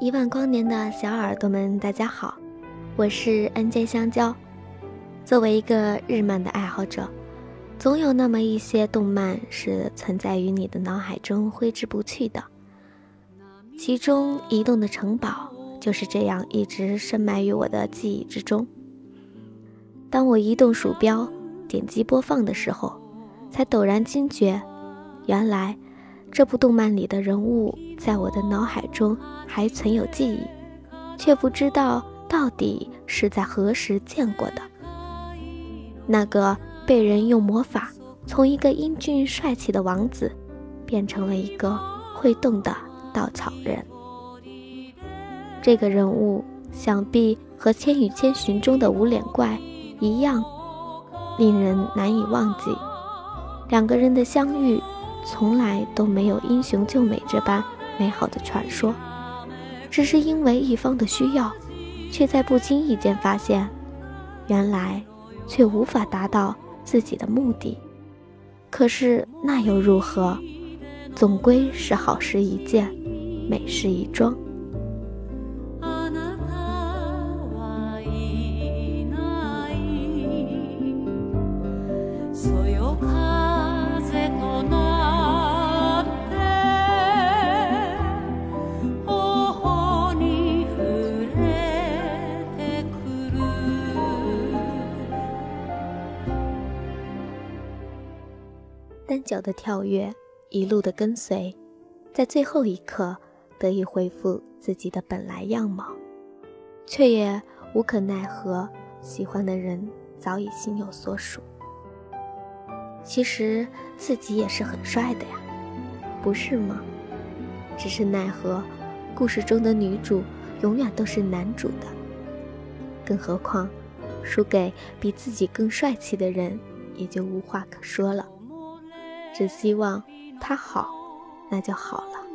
一万光年的小耳朵们，大家好，我是 NJ 香蕉。作为一个日漫的爱好者，总有那么一些动漫是存在于你的脑海中挥之不去的。其中，《移动的城堡》就是这样一直深埋于我的记忆之中。当我移动鼠标，点击播放的时候，才陡然惊觉，原来。这部动漫里的人物在我的脑海中还存有记忆，却不知道到底是在何时见过的。那个被人用魔法从一个英俊帅气的王子，变成了一个会动的稻草人。这个人物想必和《千与千寻》中的无脸怪一样，令人难以忘记。两个人的相遇。从来都没有英雄救美这般美好的传说，只是因为一方的需要，却在不经意间发现，原来却无法达到自己的目的。可是那又如何？总归是好事一件，美事一桩。的跳跃，一路的跟随，在最后一刻得以恢复自己的本来样貌，却也无可奈何，喜欢的人早已心有所属。其实自己也是很帅的呀，不是吗？只是奈何，故事中的女主永远都是男主的，更何况输给比自己更帅气的人，也就无话可说了。只希望他好，那就好了。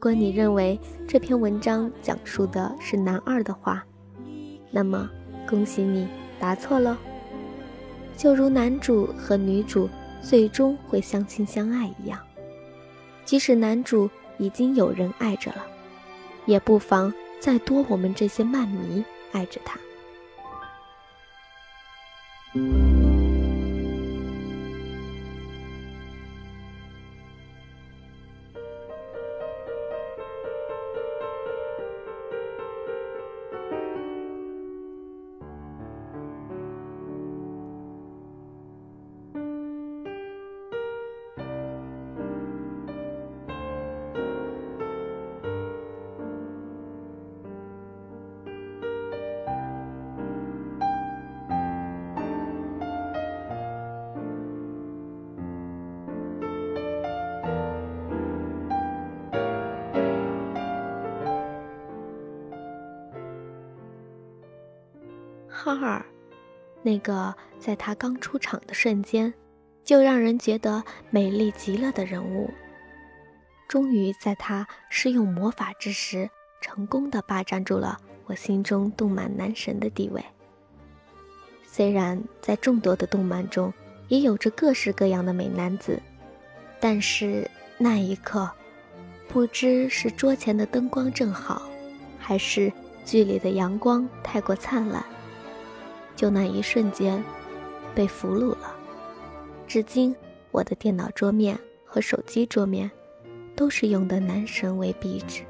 如果你认为这篇文章讲述的是男二的话，那么恭喜你答错了。就如男主和女主最终会相亲相爱一样，即使男主已经有人爱着了，也不妨再多我们这些漫迷爱着他。哈尔，那个在他刚出场的瞬间，就让人觉得美丽极了的人物，终于在他施用魔法之时，成功的霸占住了我心中动漫男神的地位。虽然在众多的动漫中，也有着各式各样的美男子，但是那一刻，不知是桌前的灯光正好，还是剧里的阳光太过灿烂。就那一瞬间，被俘虏了。至今，我的电脑桌面和手机桌面，都是用的男神为壁纸。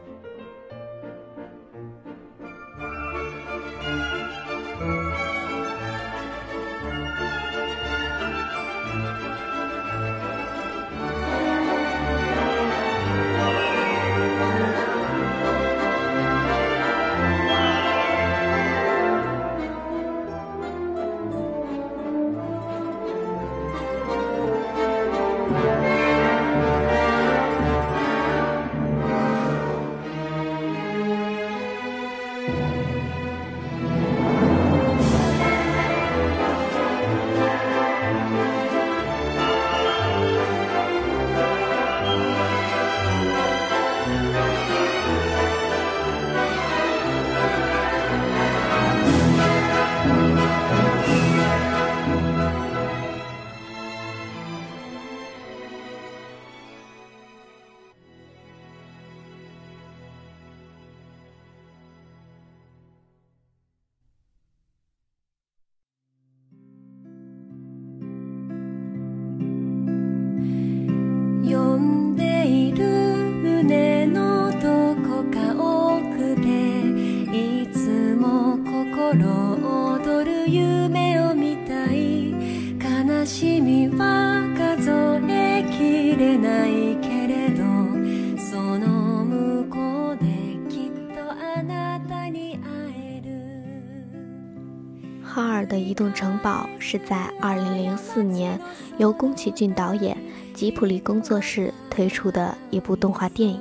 哈尔的移动城堡是在2004年由宫崎骏导演、吉卜力工作室推出的一部动画电影，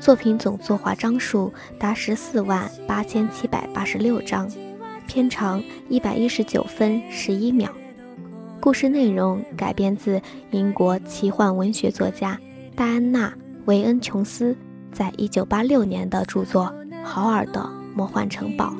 作品总作画张数达14万8786张，片长119分11秒。故事内容改编自英国奇幻文学作家戴安娜·维恩·琼斯在1986年的著作《豪尔的魔幻城堡》。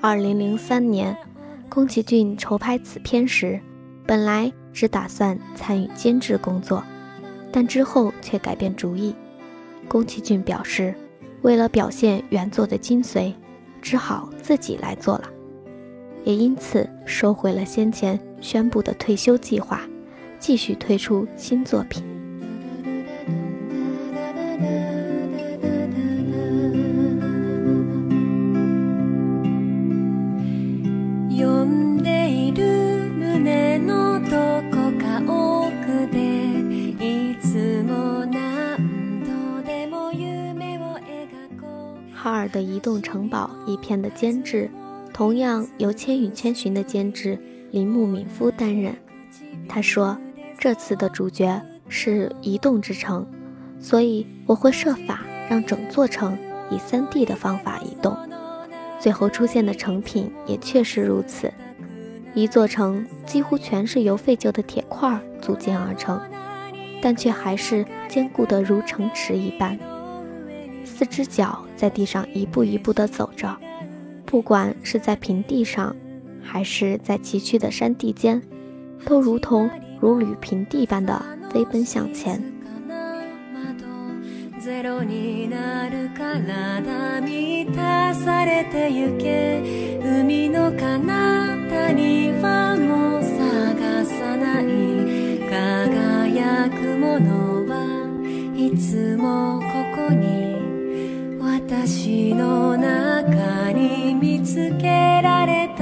二零零三年，宫崎骏筹拍此片时，本来只打算参与监制工作，但之后却改变主意。宫崎骏表示，为了表现原作的精髓，只好自己来做了。也因此收回了先前宣布的退休计划，继续推出新作品。哈尔的移动城堡一片的监制。同样由《千与千寻》的监制铃木敏夫担任。他说：“这次的主角是移动之城，所以我会设法让整座城以 3D 的方法移动。最后出现的成品也确实如此，一座城几乎全是由废旧的铁块组建而成。但却还是坚固的如城池一般。四只脚在地上一步一步地走着，不管是在平地上，还是在崎岖的山地间，都如同如履平地般的飞奔向前。私の中に見つけられた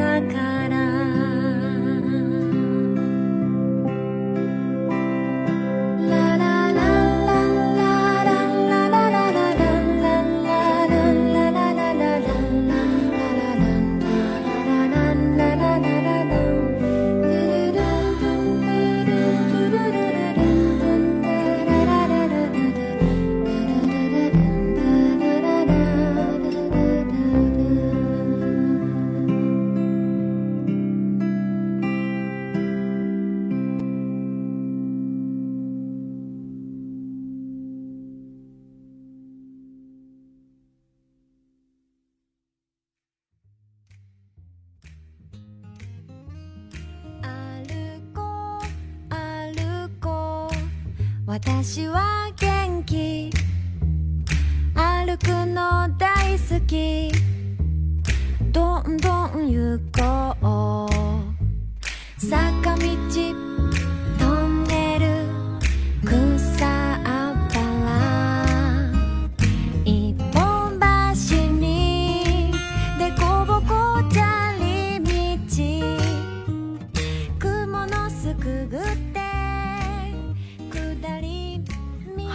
私は元気。歩くの大好き。どんどん行こう。坂道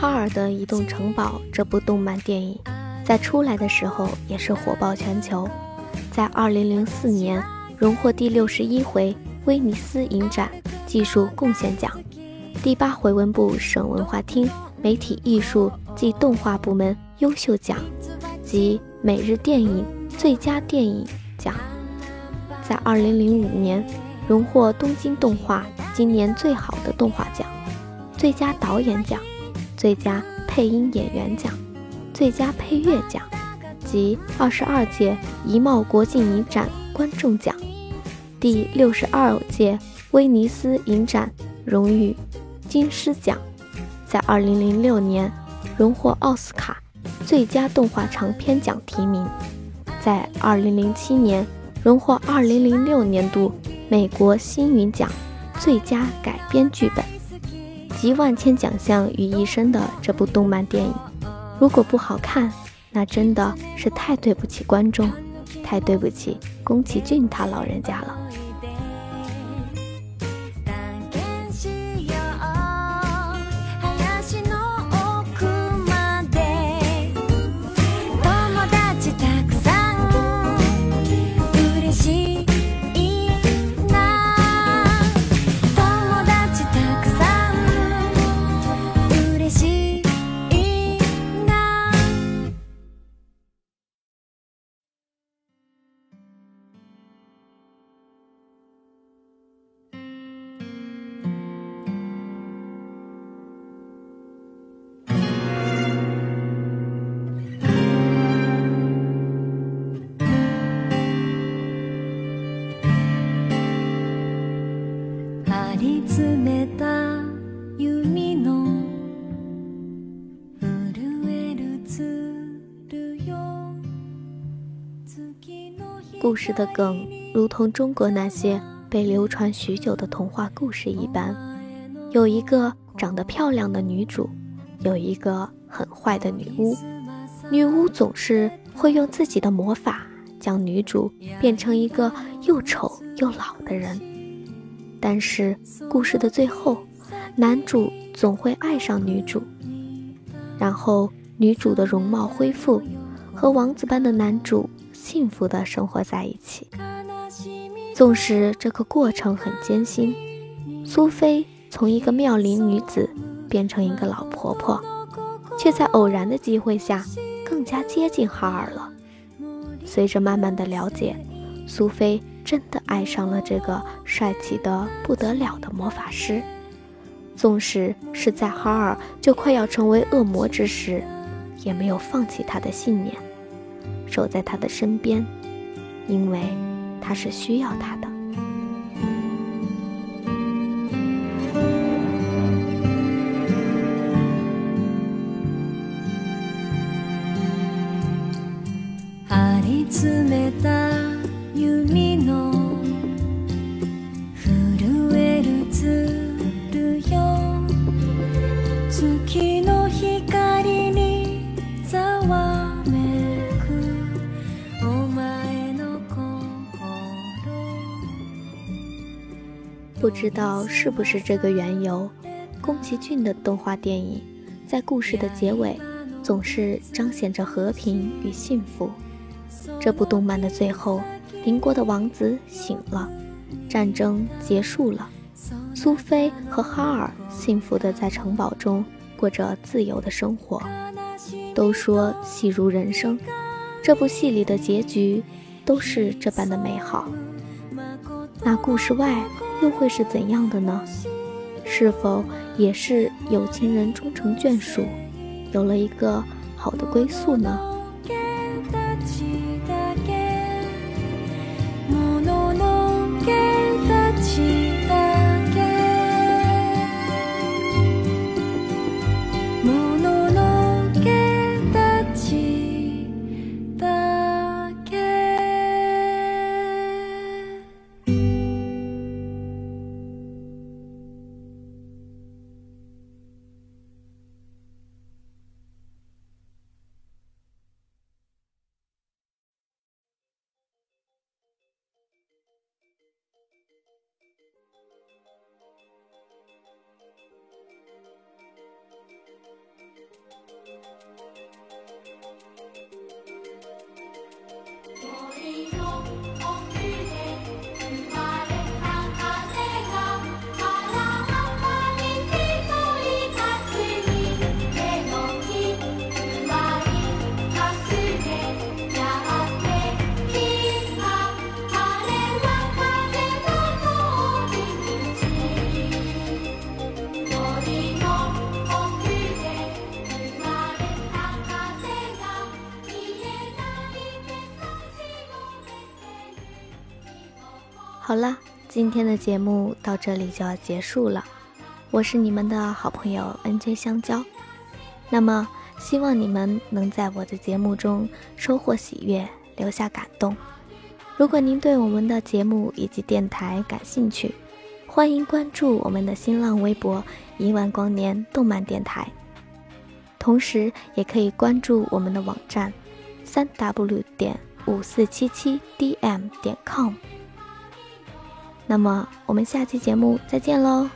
哈尔的移动城堡这部动漫电影，在出来的时候也是火爆全球，在2004年荣获第六十一回威尼斯影展技术贡献奖、第八回文部省文化厅媒体艺术暨动画部门优秀奖及每日电影最佳电影奖，在2005年荣获东京动画今年最好的动画奖、最佳导演奖。最佳配音演员奖、最佳配乐奖及二十二届怡茂国际影展观众奖、第六十二届威尼斯影展荣誉金狮奖，在二零零六年荣获奥斯卡最佳动画长片奖提名，在二零零七年荣获二零零六年度美国星云奖最佳改编剧本。集万千奖项于一身的这部动漫电影，如果不好看，那真的是太对不起观众，太对不起宫崎骏他老人家了。故事的梗如同中国那些被流传许久的童话故事一般，有一个长得漂亮的女主，有一个很坏的女巫。女巫总是会用自己的魔法将女主变成一个又丑又老的人。但是故事的最后，男主总会爱上女主，然后女主的容貌恢复，和王子般的男主。幸福的生活在一起，纵使这个过程很艰辛，苏菲从一个妙龄女子变成一个老婆婆，却在偶然的机会下更加接近哈尔了。随着慢慢的了解，苏菲真的爱上了这个帅气的不得了的魔法师。纵使是在哈尔就快要成为恶魔之时，也没有放弃他的信念，守在他的身边，因为他是需要他的。不知道是不是这个缘由，宫崎骏的动画电影在故事的结尾总是彰显着和平与幸福。这部动漫的最后，邻国的王子醒了，战争结束了，苏菲和哈尔幸福的在城堡中过着自由的生活。都说戏如人生，这部戏里的结局都是这般的美好。那故事外？又会是怎样的呢？是否也是有情人终成眷属，有了一个好的归宿呢？好了，今天的节目到这里就要结束了。我是你们的好朋友 NJ 香蕉。那么，希望你们能在我的节目中收获喜悦，留下感动。如果您对我们的节目以及电台感兴趣，欢迎关注我们的新浪微博“一万光年动漫电台”，同时也可以关注我们的网站：三 w 点五四七七 dm 点 com。那么，我们下期节目再见喽。